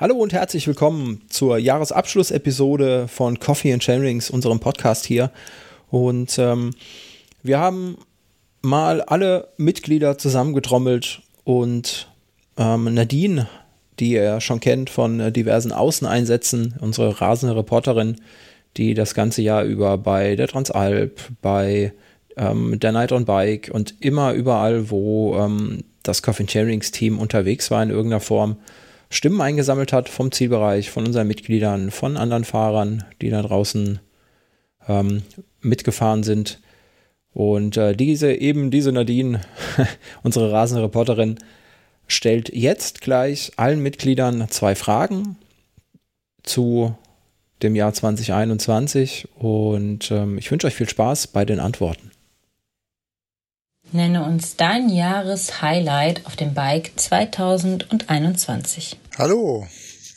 Hallo und herzlich willkommen zur Jahresabschlussepisode von Coffee and Sharings, unserem Podcast hier. Und ähm, wir haben mal alle Mitglieder zusammengetrommelt und ähm, Nadine, die ihr schon kennt von äh, diversen Außeneinsätzen, unsere rasende Reporterin, die das ganze Jahr über bei der Transalp, bei ähm, der Night on Bike und immer überall, wo ähm, das Coffee Sharings Team unterwegs war in irgendeiner Form, Stimmen eingesammelt hat vom Zielbereich, von unseren Mitgliedern, von anderen Fahrern, die da draußen ähm, mitgefahren sind. Und äh, diese, eben diese Nadine, unsere rasende Reporterin, stellt jetzt gleich allen Mitgliedern zwei Fragen zu dem Jahr 2021 und ähm, ich wünsche euch viel Spaß bei den Antworten. Nenne uns dein Jahreshighlight auf dem Bike 2021. Hallo,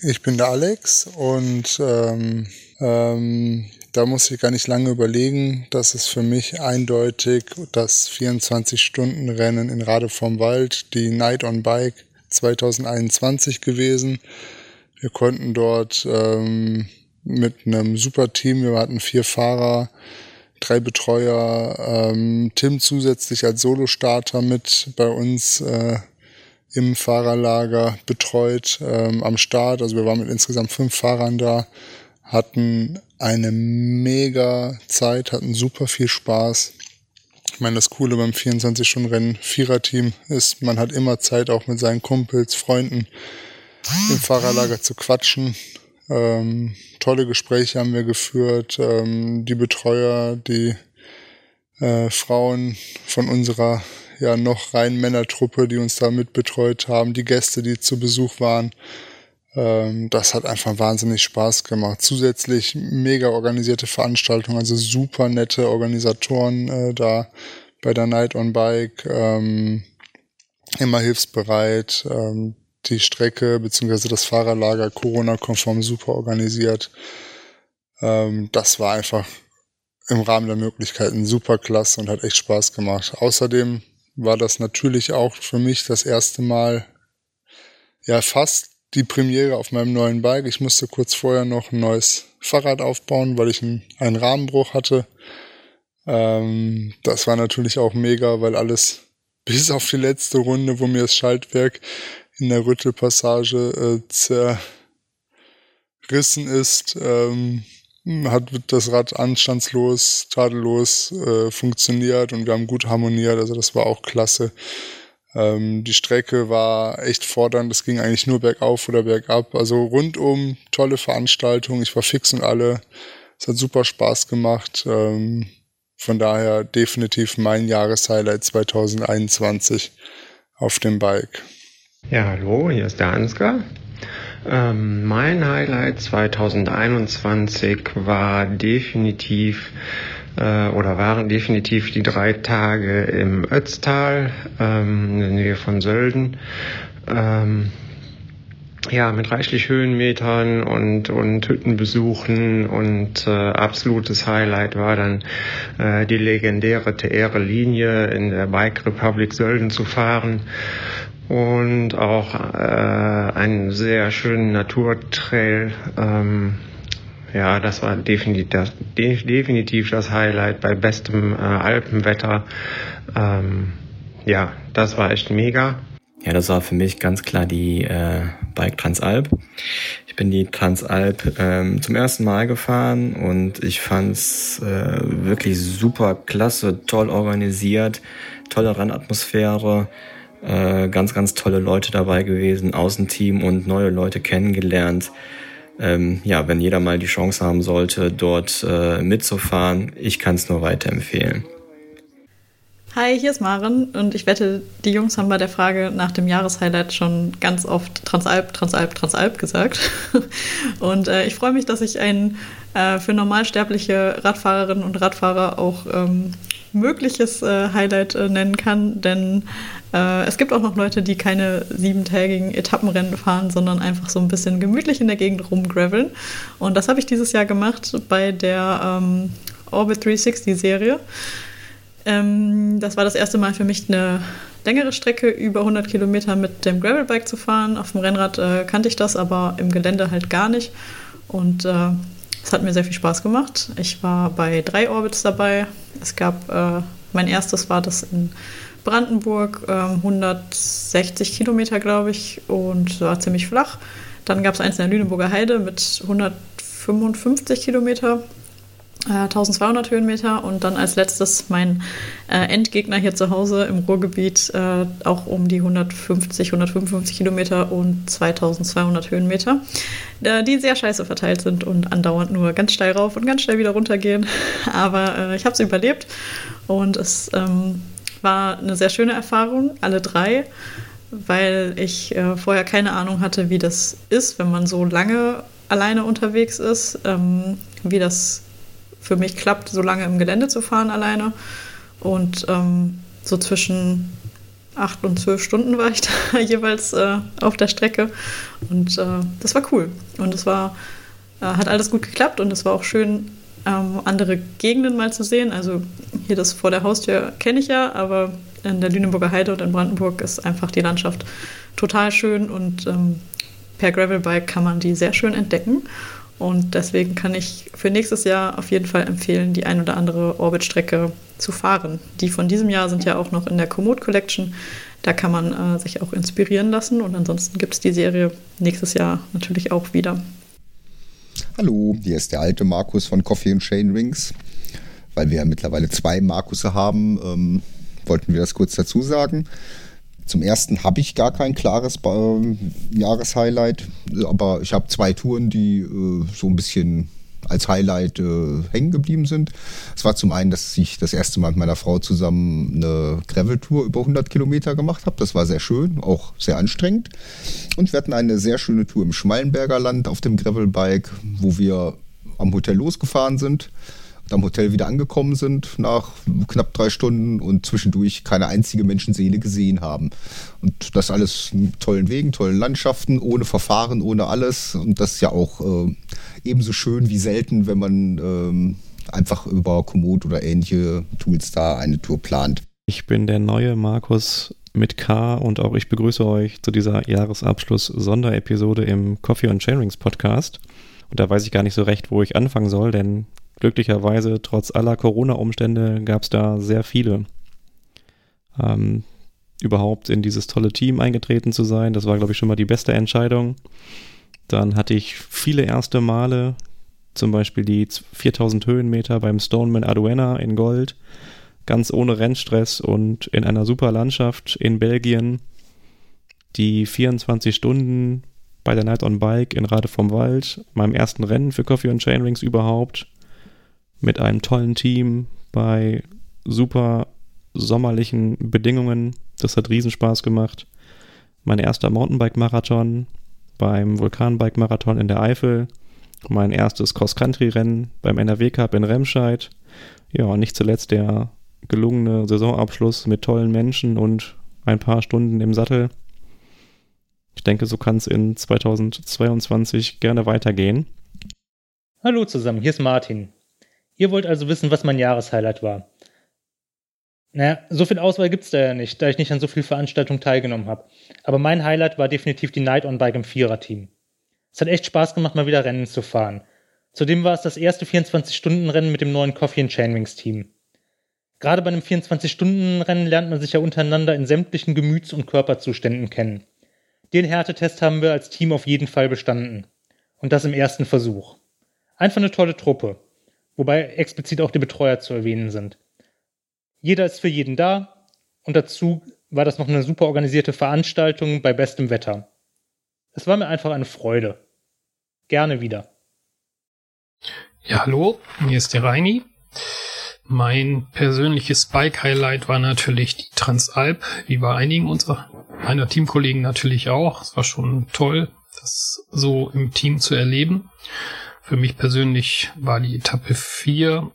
ich bin der Alex und ähm, ähm, da muss ich gar nicht lange überlegen. Das ist für mich eindeutig das 24-Stunden-Rennen in Rade vom Wald, die Night on Bike 2021 gewesen. Wir konnten dort ähm, mit einem super Team, wir hatten vier Fahrer, drei Betreuer, ähm, Tim zusätzlich als Solostarter mit bei uns äh, im Fahrerlager betreut ähm, am Start. Also wir waren mit insgesamt fünf Fahrern da, hatten eine mega Zeit, hatten super viel Spaß. Ich meine, das Coole beim 24-Stunden-Rennen Viererteam ist, man hat immer Zeit, auch mit seinen Kumpels, Freunden im Fahrerlager zu quatschen. Ähm, tolle Gespräche haben wir geführt. Ähm, die Betreuer, die äh, Frauen von unserer ja noch rein Männertruppe, die uns da mitbetreut haben, die Gäste, die zu Besuch waren. Ähm, das hat einfach wahnsinnig Spaß gemacht. Zusätzlich mega organisierte Veranstaltungen, also super nette Organisatoren äh, da bei der Night on Bike. Ähm, immer hilfsbereit. Ähm, die Strecke bzw. das Fahrerlager Corona-konform super organisiert. Ähm, das war einfach im Rahmen der Möglichkeiten super klasse und hat echt Spaß gemacht. Außerdem war das natürlich auch für mich das erste Mal, ja, fast die Premiere auf meinem neuen Bike. Ich musste kurz vorher noch ein neues Fahrrad aufbauen, weil ich einen, Rahmenbruch hatte. Ähm, das war natürlich auch mega, weil alles bis auf die letzte Runde, wo mir das Schaltwerk in der Rüttelpassage äh, zerrissen ist, ähm, hat das Rad anstandslos, tadellos äh, funktioniert und wir haben gut harmoniert. Also das war auch klasse. Ähm, die Strecke war echt fordernd. Es ging eigentlich nur bergauf oder bergab. Also rundum tolle Veranstaltung. Ich war fix und alle. Es hat super Spaß gemacht. Ähm, von daher definitiv mein Jahreshighlight 2021 auf dem Bike. Ja, hallo, hier ist der Ansgar. Ähm, mein Highlight 2021 war definitiv äh, oder waren definitiv die drei Tage im Ötztal ähm, in der Nähe von Sölden. Ähm, ja, mit reichlich Höhenmetern und, und Hüttenbesuchen und äh, absolutes Highlight war dann äh, die legendäre TR-Linie in der Bike Republic Sölden zu fahren und auch äh, einen sehr schönen Naturtrail. Ähm, ja, das war definitiv das, definitiv das Highlight bei bestem äh, Alpenwetter. Ähm, ja, das war echt mega. Ja, das war für mich ganz klar die äh, Bike Transalp. Ich bin die Transalp ähm, zum ersten Mal gefahren und ich fand's äh, wirklich super klasse, toll organisiert, tolle Rennatmosphäre. Äh, ganz, ganz tolle Leute dabei gewesen, Außenteam und neue Leute kennengelernt. Ähm, ja, wenn jeder mal die Chance haben sollte, dort äh, mitzufahren, ich kann es nur weiterempfehlen. Hi, hier ist Maren und ich wette, die Jungs haben bei der Frage nach dem Jahreshighlight schon ganz oft Transalp, Transalp, Transalp gesagt. Und äh, ich freue mich, dass ich ein äh, für normalsterbliche Radfahrerinnen und Radfahrer auch ähm, mögliches äh, Highlight äh, nennen kann, denn äh, es gibt auch noch Leute, die keine siebentägigen Etappenrennen fahren, sondern einfach so ein bisschen gemütlich in der Gegend rumgraveln. Und das habe ich dieses Jahr gemacht bei der ähm, Orbit 360 Serie. Ähm, das war das erste Mal für mich eine längere Strecke, über 100 Kilometer mit dem Gravelbike zu fahren. Auf dem Rennrad äh, kannte ich das, aber im Gelände halt gar nicht. Und äh, es hat mir sehr viel Spaß gemacht. Ich war bei drei Orbits dabei. Es gab, äh, mein erstes war das in Brandenburg, 160 ähm, Kilometer, glaube ich, und war ziemlich flach. Dann gab es eins in der Lüneburger Heide mit 155 Kilometer 1200 äh, Höhenmeter und dann als letztes mein äh, Endgegner hier zu Hause im Ruhrgebiet äh, auch um die 150, 155 Kilometer und 2200 Höhenmeter, äh, die sehr scheiße verteilt sind und andauernd nur ganz steil rauf und ganz schnell wieder runter gehen. Aber äh, ich habe es überlebt und es ähm, war eine sehr schöne Erfahrung, alle drei, weil ich äh, vorher keine Ahnung hatte, wie das ist, wenn man so lange alleine unterwegs ist, ähm, wie das für mich klappt, so lange im Gelände zu fahren alleine. Und ähm, so zwischen acht und zwölf Stunden war ich da jeweils äh, auf der Strecke. Und äh, das war cool. Und es war, äh, hat alles gut geklappt und es war auch schön, ähm, andere Gegenden mal zu sehen. Also hier das vor der Haustür kenne ich ja, aber in der Lüneburger Heide und in Brandenburg ist einfach die Landschaft total schön und ähm, per Gravelbike kann man die sehr schön entdecken. Und deswegen kann ich für nächstes Jahr auf jeden Fall empfehlen, die ein oder andere Orbit-Strecke zu fahren. Die von diesem Jahr sind ja auch noch in der Komoot Collection. Da kann man äh, sich auch inspirieren lassen. Und ansonsten gibt es die Serie nächstes Jahr natürlich auch wieder. Hallo, hier ist der alte Markus von Coffee and Chain Rings. Weil wir ja mittlerweile zwei Markusse haben, ähm, wollten wir das kurz dazu sagen. Zum ersten habe ich gar kein klares äh, Jahreshighlight, aber ich habe zwei Touren, die äh, so ein bisschen als Highlight äh, hängen geblieben sind. Es war zum einen, dass ich das erste Mal mit meiner Frau zusammen eine Gravel-Tour über 100 Kilometer gemacht habe. Das war sehr schön, auch sehr anstrengend. Und wir hatten eine sehr schöne Tour im Schmallenberger Land auf dem Gravelbike, wo wir am Hotel losgefahren sind am Hotel wieder angekommen sind nach knapp drei Stunden und zwischendurch keine einzige Menschenseele gesehen haben. Und das alles mit tollen Wegen, tollen Landschaften, ohne Verfahren, ohne alles. Und das ist ja auch äh, ebenso schön wie selten, wenn man ähm, einfach über Komoot oder ähnliche Tools da eine Tour plant. Ich bin der neue Markus mit K und auch ich begrüße euch zu dieser Jahresabschluss-Sonderepisode im Coffee and Chainrings Podcast. Und da weiß ich gar nicht so recht, wo ich anfangen soll, denn glücklicherweise, trotz aller Corona-Umstände, gab es da sehr viele. Ähm, überhaupt in dieses tolle Team eingetreten zu sein, das war, glaube ich, schon mal die beste Entscheidung. Dann hatte ich viele erste Male, zum Beispiel die 4000 Höhenmeter beim Stoneman Aduena in Gold, ganz ohne Rennstress und in einer super Landschaft in Belgien. Die 24 Stunden bei der Night on Bike in Rade vom Wald, meinem ersten Rennen für Coffee und Chainrings überhaupt mit einem tollen Team bei super sommerlichen Bedingungen. Das hat Riesenspaß gemacht. Mein erster Mountainbike-Marathon beim Vulkanbike-Marathon in der Eifel. Mein erstes Cross-Country-Rennen beim NRW Cup in Remscheid. Ja, und nicht zuletzt der gelungene Saisonabschluss mit tollen Menschen und ein paar Stunden im Sattel. Ich denke, so kann es in 2022 gerne weitergehen. Hallo zusammen, hier ist Martin. Ihr wollt also wissen, was mein Jahreshighlight war. Naja, so viel Auswahl gibt's da ja nicht, da ich nicht an so vielen Veranstaltungen teilgenommen habe. Aber mein Highlight war definitiv die Night on Bike im Viererteam. Es hat echt Spaß gemacht, mal wieder Rennen zu fahren. Zudem war es das erste 24-Stunden-Rennen mit dem neuen Coffee Chainwings Team. Gerade bei einem 24-Stunden-Rennen lernt man sich ja untereinander in sämtlichen Gemüts- und Körperzuständen kennen. Den Härtetest haben wir als Team auf jeden Fall bestanden. Und das im ersten Versuch. Einfach eine tolle Truppe wobei explizit auch die Betreuer zu erwähnen sind. Jeder ist für jeden da und dazu war das noch eine super organisierte Veranstaltung bei bestem Wetter. Es war mir einfach eine Freude. Gerne wieder. Ja, hallo, hier ist der Reini. Mein persönliches Bike-Highlight war natürlich die Transalp, wie bei einigen unserer meiner Teamkollegen natürlich auch. Es war schon toll, das so im Team zu erleben. Für mich persönlich war die Etappe 4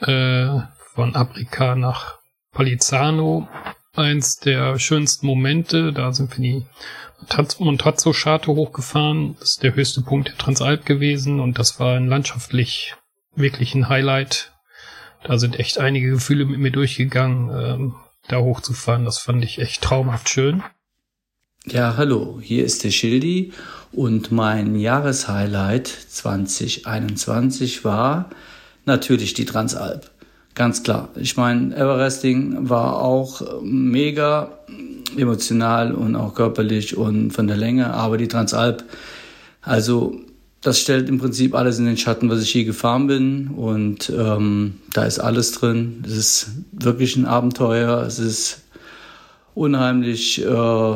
äh, von Aprica nach Palizano eins der schönsten Momente. Da sind wir die Montazzo-Scharte hochgefahren. Das ist der höchste Punkt der Transalp gewesen und das war ein landschaftlich wirklich ein Highlight. Da sind echt einige Gefühle mit mir durchgegangen. Ähm, da hochzufahren. Das fand ich echt traumhaft schön. Ja, hallo, hier ist der Schildi und mein Jahreshighlight 2021 war natürlich die Transalp. Ganz klar. Ich meine, Everesting war auch mega emotional und auch körperlich und von der Länge, aber die Transalp, also das stellt im Prinzip alles in den Schatten, was ich je gefahren bin. Und ähm, da ist alles drin. Es ist wirklich ein Abenteuer. Es ist unheimlich äh,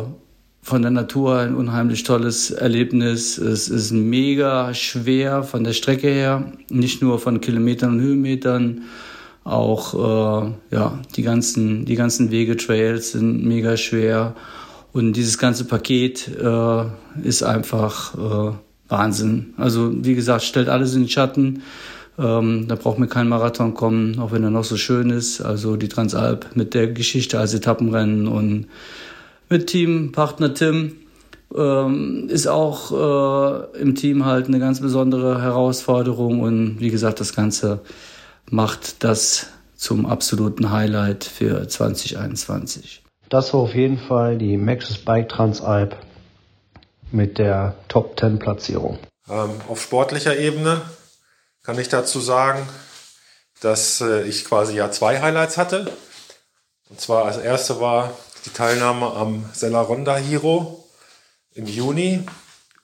von der Natur ein unheimlich tolles Erlebnis. Es ist mega schwer von der Strecke her, nicht nur von Kilometern und Höhenmetern, auch äh, ja die ganzen die ganzen Wege Trails sind mega schwer und dieses ganze Paket äh, ist einfach äh, Wahnsinn. Also wie gesagt, stellt alles in den Schatten. Ähm, da braucht mir kein Marathon kommen, auch wenn er noch so schön ist. Also die Transalp mit der Geschichte als Etappenrennen und mit Teampartner Tim. Ähm, ist auch äh, im Team halt eine ganz besondere Herausforderung und wie gesagt, das Ganze macht das zum absoluten Highlight für 2021. Das war auf jeden Fall die Maxis Bike Transalp mit der Top 10 Platzierung. Ähm, auf sportlicher Ebene kann ich dazu sagen, dass äh, ich quasi ja zwei Highlights hatte. Und zwar als erste war die Teilnahme am Sella Hero im Juni,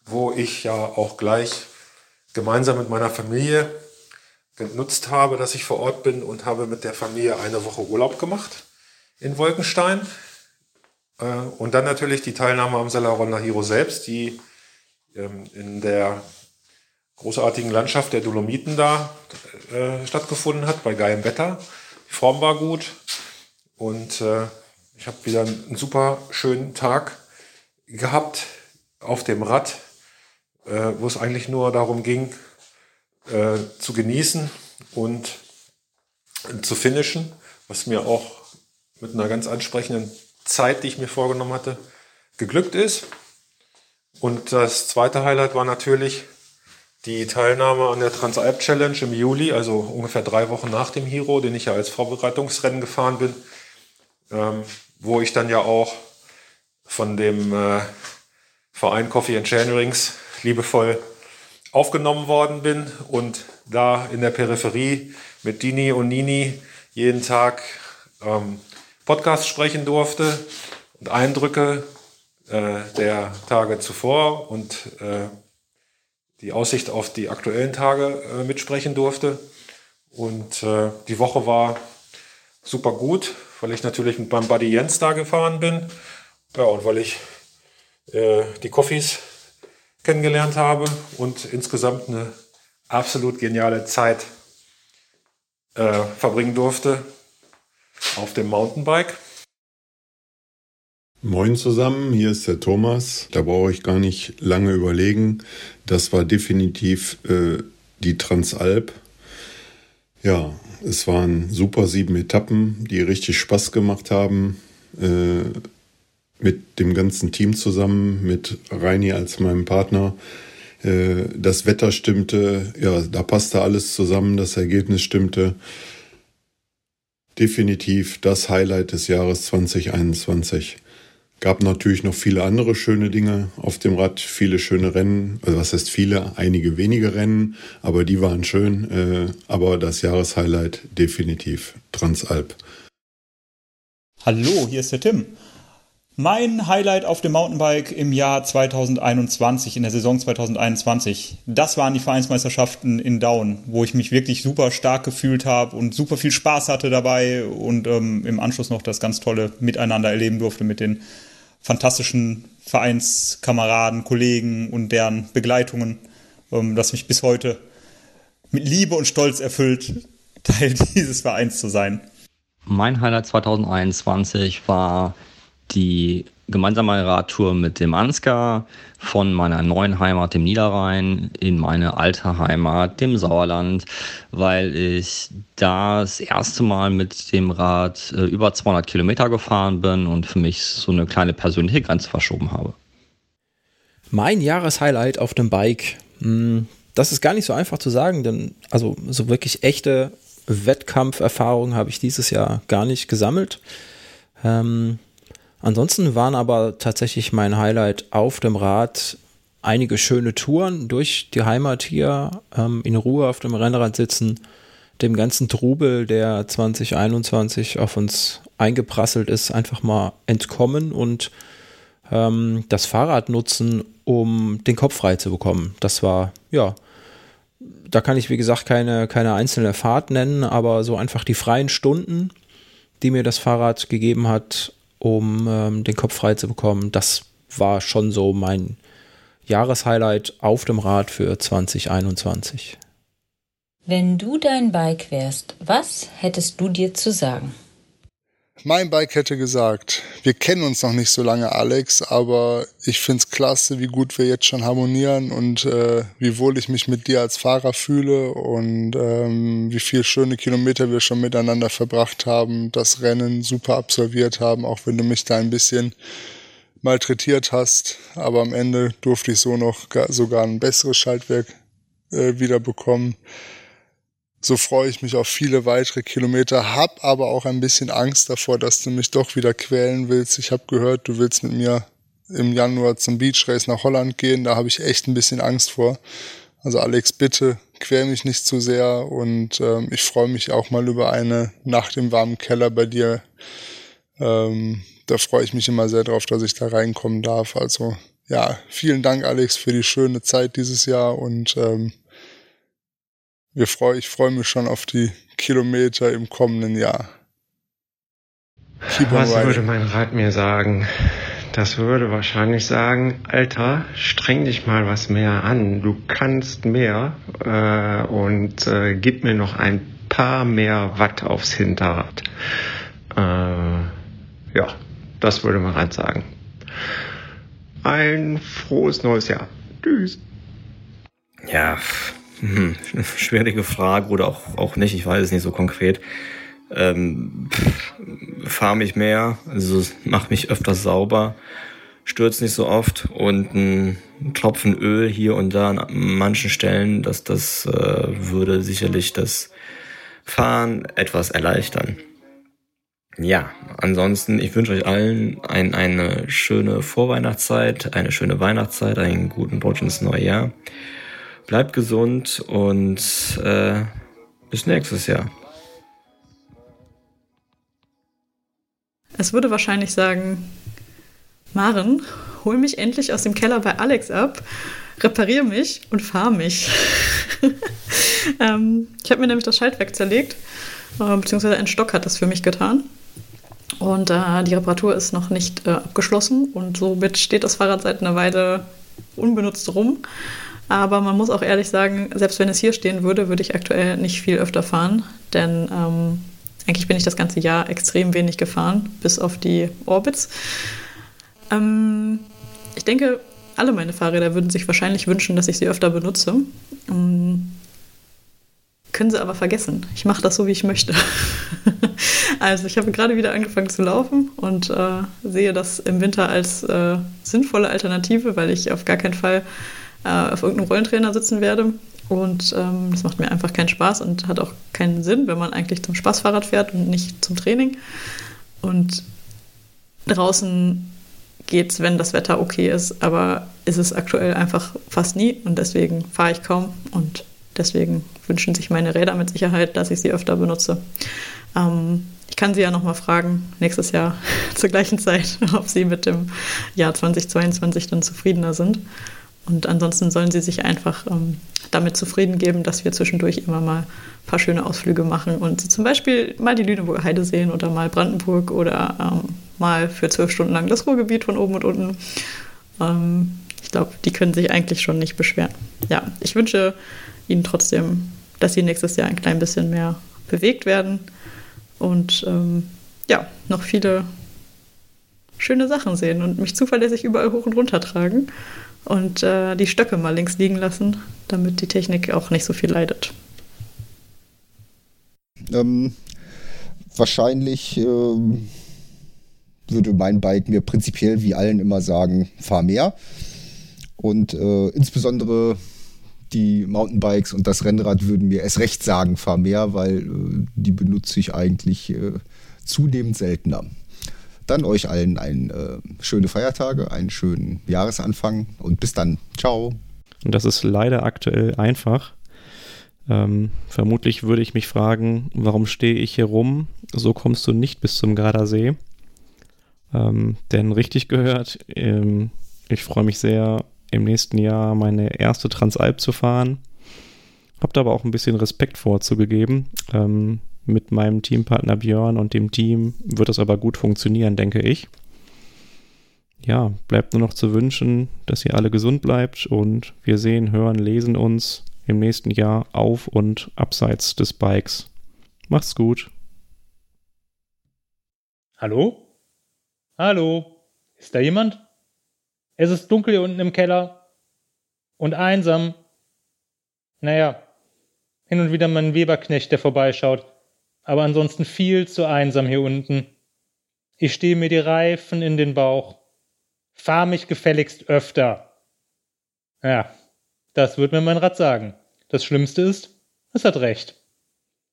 wo ich ja auch gleich gemeinsam mit meiner Familie genutzt habe, dass ich vor Ort bin und habe mit der Familie eine Woche Urlaub gemacht in Wolkenstein. Äh, und dann natürlich die Teilnahme am Sella Hero selbst, die ähm, in der großartigen Landschaft der Dolomiten da äh, stattgefunden hat, bei geilem Wetter. Die Form war gut und äh, ich habe wieder einen super schönen Tag gehabt auf dem Rad, äh, wo es eigentlich nur darum ging, äh, zu genießen und zu finishen, was mir auch mit einer ganz ansprechenden Zeit, die ich mir vorgenommen hatte, geglückt ist. Und das zweite Highlight war natürlich die Teilnahme an der Transalp Challenge im Juli, also ungefähr drei Wochen nach dem Hero, den ich ja als Vorbereitungsrennen gefahren bin ähm, wo ich dann ja auch von dem äh, Verein Coffee and Chain Rings liebevoll aufgenommen worden bin und da in der Peripherie mit Dini und Nini jeden Tag ähm, Podcast sprechen durfte und Eindrücke äh, der Tage zuvor und äh, die Aussicht auf die aktuellen Tage äh, mitsprechen durfte. Und äh, die Woche war super gut, weil ich natürlich mit meinem Buddy Jens da gefahren bin. Ja, und weil ich äh, die Coffees kennengelernt habe und insgesamt eine absolut geniale Zeit äh, verbringen durfte auf dem Mountainbike. Moin zusammen, hier ist der Thomas. Da brauche ich gar nicht lange überlegen. Das war definitiv äh, die Transalp. Ja, es waren super sieben Etappen, die richtig Spaß gemacht haben. Äh, mit dem ganzen Team zusammen, mit Reini als meinem Partner. Äh, das Wetter stimmte, ja, da passte alles zusammen, das Ergebnis stimmte. Definitiv das Highlight des Jahres 2021. Gab natürlich noch viele andere schöne Dinge auf dem Rad, viele schöne Rennen. Also was heißt viele? Einige wenige Rennen, aber die waren schön. Äh, aber das Jahreshighlight definitiv Transalp. Hallo, hier ist der Tim. Mein Highlight auf dem Mountainbike im Jahr 2021, in der Saison 2021, das waren die Vereinsmeisterschaften in Down, wo ich mich wirklich super stark gefühlt habe und super viel Spaß hatte dabei und ähm, im Anschluss noch das ganz tolle Miteinander erleben durfte mit den fantastischen Vereinskameraden, Kollegen und deren Begleitungen, ähm, das mich bis heute mit Liebe und Stolz erfüllt, Teil dieses Vereins zu sein. Mein Highlight 2021 war die gemeinsame Radtour mit dem Ansgar von meiner neuen Heimat, dem Niederrhein, in meine alte Heimat, dem Sauerland, weil ich das erste Mal mit dem Rad äh, über 200 Kilometer gefahren bin und für mich so eine kleine persönliche Grenze verschoben habe. Mein Jahreshighlight auf dem Bike. Hm, das ist gar nicht so einfach zu sagen, denn also so wirklich echte Wettkampferfahrung habe ich dieses Jahr gar nicht gesammelt. Ähm, ansonsten waren aber tatsächlich mein Highlight auf dem Rad einige schöne Touren durch die Heimat hier, ähm, in Ruhe auf dem Rennrad sitzen, dem ganzen Trubel, der 2021 auf uns eingeprasselt ist, einfach mal entkommen und ähm, das Fahrrad nutzen, um den Kopf frei zu bekommen. Das war, ja, da kann ich, wie gesagt, keine, keine einzelne Fahrt nennen, aber so einfach die freien Stunden, die mir das Fahrrad gegeben hat, um ähm, den Kopf frei zu bekommen, das war schon so mein Jahreshighlight auf dem Rad für 2021. Wenn du dein Bike wärst, was hättest du dir zu sagen? Mein Bike hätte gesagt, wir kennen uns noch nicht so lange, Alex, aber ich find's klasse, wie gut wir jetzt schon harmonieren und äh, wie wohl ich mich mit dir als Fahrer fühle und ähm, wie viele schöne Kilometer wir schon miteinander verbracht haben, das Rennen super absolviert haben, auch wenn du mich da ein bisschen malträtiert hast. Aber am Ende durfte ich so noch sogar ein besseres Schaltwerk äh, wieder bekommen. So freue ich mich auf viele weitere Kilometer, hab aber auch ein bisschen Angst davor, dass du mich doch wieder quälen willst. Ich habe gehört, du willst mit mir im Januar zum Beach Race nach Holland gehen. Da habe ich echt ein bisschen Angst vor. Also Alex, bitte quäl mich nicht zu sehr und ähm, ich freue mich auch mal über eine Nacht im warmen Keller bei dir. Ähm, da freue ich mich immer sehr drauf, dass ich da reinkommen darf. Also ja, vielen Dank, Alex, für die schöne Zeit dieses Jahr und ähm, wir freu, ich freue mich schon auf die Kilometer im kommenden Jahr. Keep Was würde mein Rat mir sagen? Das würde wahrscheinlich sagen, Alter, streng dich mal was mehr an. Du kannst mehr äh, und äh, gib mir noch ein paar mehr Watt aufs Hinterrad. Äh, ja, das würde mein Rat sagen. Ein frohes neues Jahr. Tschüss. Ja, hm, schwierige Frage oder auch, auch nicht, ich weiß es nicht so konkret. Ähm, Fahre mich mehr, also mach mich öfters sauber, stürzt nicht so oft und ein Tropfen Öl hier und da an manchen Stellen, das, das äh, würde sicherlich das Fahren etwas erleichtern. Ja, ansonsten, ich wünsche euch allen ein, eine schöne Vorweihnachtszeit, eine schöne Weihnachtszeit, einen guten Rutsch ins neue Jahr. Bleibt gesund und äh, bis nächstes Jahr. Es würde wahrscheinlich sagen, Maren, hol mich endlich aus dem Keller bei Alex ab, repariere mich und fahr mich. ähm, ich habe mir nämlich das Schaltwerk zerlegt, äh, beziehungsweise ein Stock hat das für mich getan. Und äh, die Reparatur ist noch nicht äh, abgeschlossen und somit steht das Fahrrad seit einer Weile unbenutzt rum. Aber man muss auch ehrlich sagen, selbst wenn es hier stehen würde, würde ich aktuell nicht viel öfter fahren, denn ähm, eigentlich bin ich das ganze Jahr extrem wenig gefahren, bis auf die Orbits. Ähm, ich denke, alle meine Fahrräder würden sich wahrscheinlich wünschen, dass ich sie öfter benutze. Ähm, können sie aber vergessen. Ich mache das so, wie ich möchte. also ich habe gerade wieder angefangen zu laufen und äh, sehe das im Winter als äh, sinnvolle Alternative, weil ich auf gar keinen Fall äh, auf irgendeinem Rollentrainer sitzen werde. Und ähm, das macht mir einfach keinen Spaß und hat auch keinen Sinn, wenn man eigentlich zum Spaßfahrrad fährt und nicht zum Training. Und draußen geht es, wenn das Wetter okay ist, aber ist es aktuell einfach fast nie und deswegen fahre ich kaum und deswegen wünschen sich meine Räder mit Sicherheit, dass ich sie öfter benutze. Ähm, ich kann Sie ja nochmal fragen, nächstes Jahr zur gleichen Zeit, ob Sie mit dem Jahr 2022 dann zufriedener sind. Und ansonsten sollen sie sich einfach ähm, damit zufrieden geben, dass wir zwischendurch immer mal ein paar schöne Ausflüge machen und sie zum Beispiel mal die Lüneburger Heide sehen oder mal Brandenburg oder ähm, mal für zwölf Stunden lang das Ruhrgebiet von oben und unten. Ähm, ich glaube, die können sich eigentlich schon nicht beschweren. Ja, ich wünsche Ihnen trotzdem, dass Sie nächstes Jahr ein klein bisschen mehr bewegt werden und ähm, ja, noch viele schöne Sachen sehen und mich zuverlässig überall hoch und runter tragen und äh, die Stöcke mal links liegen lassen, damit die Technik auch nicht so viel leidet. Ähm, wahrscheinlich ähm, würde mein Bike mir prinzipiell wie allen immer sagen, fahr mehr. Und äh, insbesondere die Mountainbikes und das Rennrad würden mir erst recht sagen, fahr mehr, weil äh, die benutze ich eigentlich äh, zunehmend seltener. Dann euch allen ein äh, schöne Feiertage, einen schönen Jahresanfang und bis dann. Ciao. Und das ist leider aktuell einfach. Ähm, vermutlich würde ich mich fragen, warum stehe ich hier rum? So kommst du nicht bis zum Gardasee. Ähm, denn richtig gehört, ähm, ich freue mich sehr, im nächsten Jahr meine erste Transalp zu fahren. Hab da aber auch ein bisschen Respekt vorzugegeben. Ähm, mit meinem Teampartner Björn und dem Team wird es aber gut funktionieren, denke ich. Ja, bleibt nur noch zu wünschen, dass ihr alle gesund bleibt und wir sehen, hören, lesen uns im nächsten Jahr auf und abseits des Bikes. Macht's gut. Hallo? Hallo? Ist da jemand? Es ist dunkel hier unten im Keller. Und einsam. Naja, hin und wieder mein Weberknecht, der vorbeischaut. Aber ansonsten viel zu einsam hier unten. Ich stehe mir die Reifen in den Bauch. Fahr mich gefälligst öfter. Ja, das wird mir mein Rad sagen. Das Schlimmste ist, es hat recht.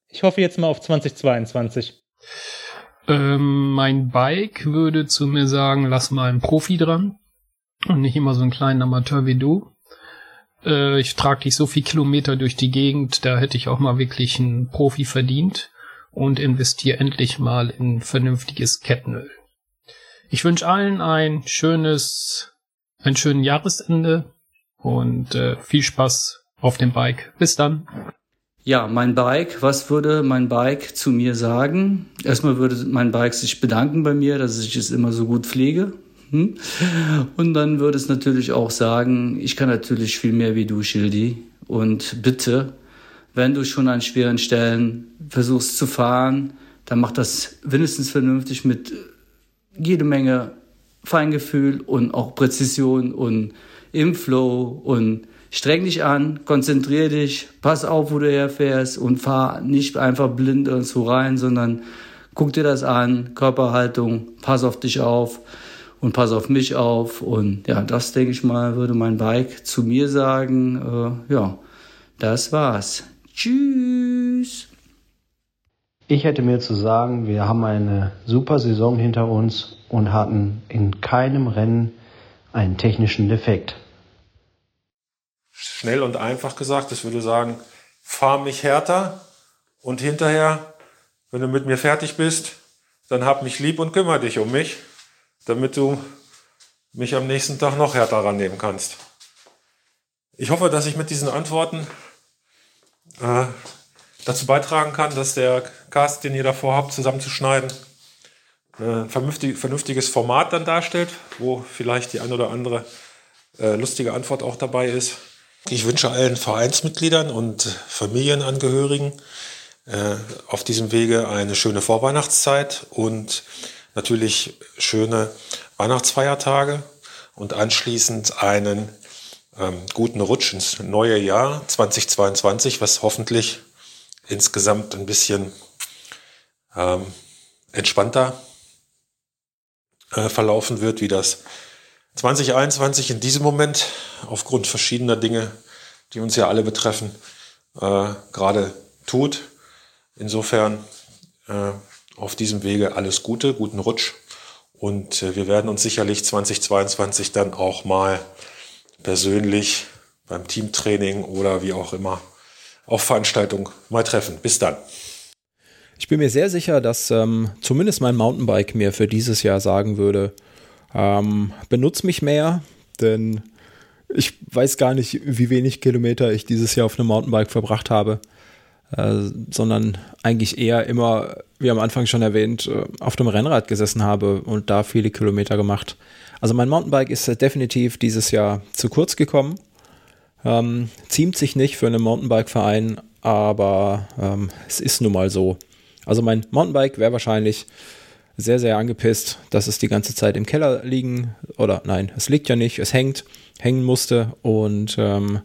Ich hoffe jetzt mal auf 2022. Ähm, mein Bike würde zu mir sagen, lass mal einen Profi dran und nicht immer so einen kleinen Amateur wie du. Äh, ich trage dich so viel Kilometer durch die Gegend, da hätte ich auch mal wirklich einen Profi verdient und investiere endlich mal in vernünftiges Kettenöl. Ich wünsche allen ein schönes, ein schönes Jahresende und äh, viel Spaß auf dem Bike. Bis dann. Ja, mein Bike, was würde mein Bike zu mir sagen? Erstmal würde mein Bike sich bedanken bei mir, dass ich es immer so gut pflege. Hm? Und dann würde es natürlich auch sagen, ich kann natürlich viel mehr wie du, Schildi. Und bitte, wenn du schon an schweren Stellen versuchst zu fahren, dann mach das wenigstens vernünftig mit jede Menge Feingefühl und auch Präzision und im Flow und streng dich an, konzentrier dich, pass auf, wo du herfährst und fahr nicht einfach blind irgendwo rein, sondern guck dir das an, Körperhaltung, pass auf dich auf und pass auf mich auf und ja, das denke ich mal, würde mein Bike zu mir sagen, äh, ja, das war's. Tschüss. Ich hätte mir zu sagen, wir haben eine super Saison hinter uns und hatten in keinem Rennen einen technischen Defekt. Schnell und einfach gesagt, ich würde sagen, fahr mich härter und hinterher, wenn du mit mir fertig bist, dann hab mich lieb und kümmere dich um mich, damit du mich am nächsten Tag noch härter rannehmen kannst. Ich hoffe, dass ich mit diesen Antworten äh, dazu beitragen kann, dass der Cast, den ihr davor habt, zusammenzuschneiden, ein vernünftig, vernünftiges Format dann darstellt, wo vielleicht die ein oder andere äh, lustige Antwort auch dabei ist. Ich wünsche allen Vereinsmitgliedern und Familienangehörigen äh, auf diesem Wege eine schöne Vorweihnachtszeit und natürlich schöne Weihnachtsfeiertage und anschließend einen ähm, guten Rutsch ins neue Jahr 2022, was hoffentlich insgesamt ein bisschen ähm, entspannter äh, verlaufen wird, wie das 2021 in diesem Moment aufgrund verschiedener Dinge, die uns ja alle betreffen, äh, gerade tut. Insofern äh, auf diesem Wege alles Gute, guten Rutsch. Und äh, wir werden uns sicherlich 2022 dann auch mal persönlich beim Teamtraining oder wie auch immer auf Veranstaltung mal treffen. Bis dann. Ich bin mir sehr sicher, dass ähm, zumindest mein Mountainbike mir für dieses Jahr sagen würde, ähm, benutz mich mehr, denn ich weiß gar nicht, wie wenig Kilometer ich dieses Jahr auf einem Mountainbike verbracht habe, äh, sondern eigentlich eher immer, wie am Anfang schon erwähnt, äh, auf dem Rennrad gesessen habe und da viele Kilometer gemacht. Also mein Mountainbike ist definitiv dieses Jahr zu kurz gekommen. Ähm, ziemt sich nicht für einen Mountainbike-Verein, aber ähm, es ist nun mal so. Also mein Mountainbike wäre wahrscheinlich sehr, sehr angepisst, dass es die ganze Zeit im Keller liegen oder nein, es liegt ja nicht, es hängt, hängen musste und ähm,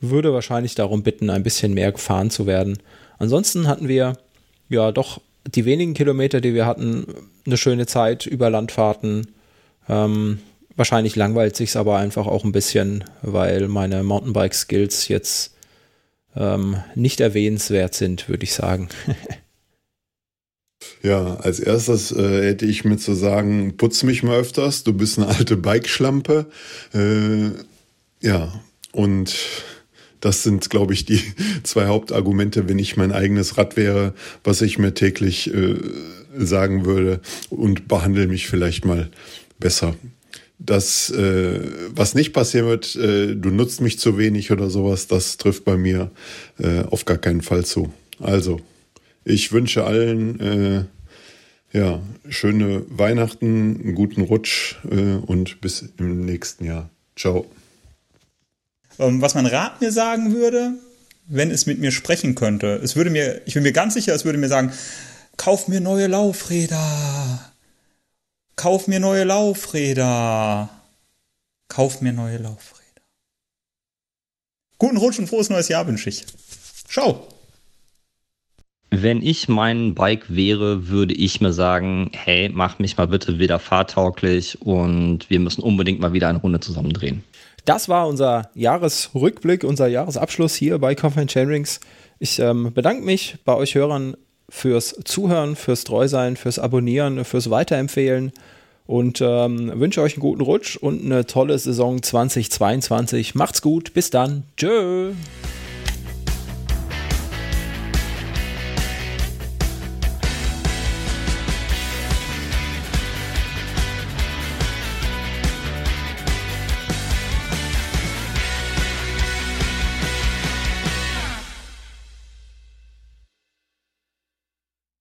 würde wahrscheinlich darum bitten, ein bisschen mehr gefahren zu werden. Ansonsten hatten wir ja doch die wenigen Kilometer, die wir hatten, eine schöne Zeit über Landfahrten, ähm, wahrscheinlich langweilt sich aber einfach auch ein bisschen, weil meine Mountainbike-Skills jetzt ähm, nicht erwähnenswert sind, würde ich sagen. Ja, als erstes äh, hätte ich mir zu sagen, putz mich mal öfters, du bist eine alte Bikeschlampe. Äh, ja, und das sind, glaube ich, die zwei Hauptargumente, wenn ich mein eigenes Rad wäre, was ich mir täglich äh, sagen würde und behandle mich vielleicht mal besser. Das, äh, was nicht passieren wird, äh, du nutzt mich zu wenig oder sowas, das trifft bei mir äh, auf gar keinen Fall zu. Also, ich wünsche allen äh, ja, schöne Weihnachten, einen guten Rutsch äh, und bis im nächsten Jahr. Ciao. Ähm, was mein Rat mir sagen würde, wenn es mit mir sprechen könnte, es würde mir, ich bin mir ganz sicher, es würde mir sagen, kauf mir neue Laufräder. Kauf mir neue Laufräder. Kauf mir neue Laufräder. Guten Rutsch und frohes neues Jahr wünsche ich. Ciao. Wenn ich mein Bike wäre, würde ich mir sagen, hey, mach mich mal bitte wieder fahrtauglich und wir müssen unbedingt mal wieder eine Runde zusammendrehen. Das war unser Jahresrückblick, unser Jahresabschluss hier bei Coffee and Chainrings. Ich ähm, bedanke mich bei euch Hörern fürs Zuhören, fürs Treusein, fürs Abonnieren, fürs Weiterempfehlen und ähm, wünsche euch einen guten Rutsch und eine tolle Saison 2022. Macht's gut, bis dann. Tschö.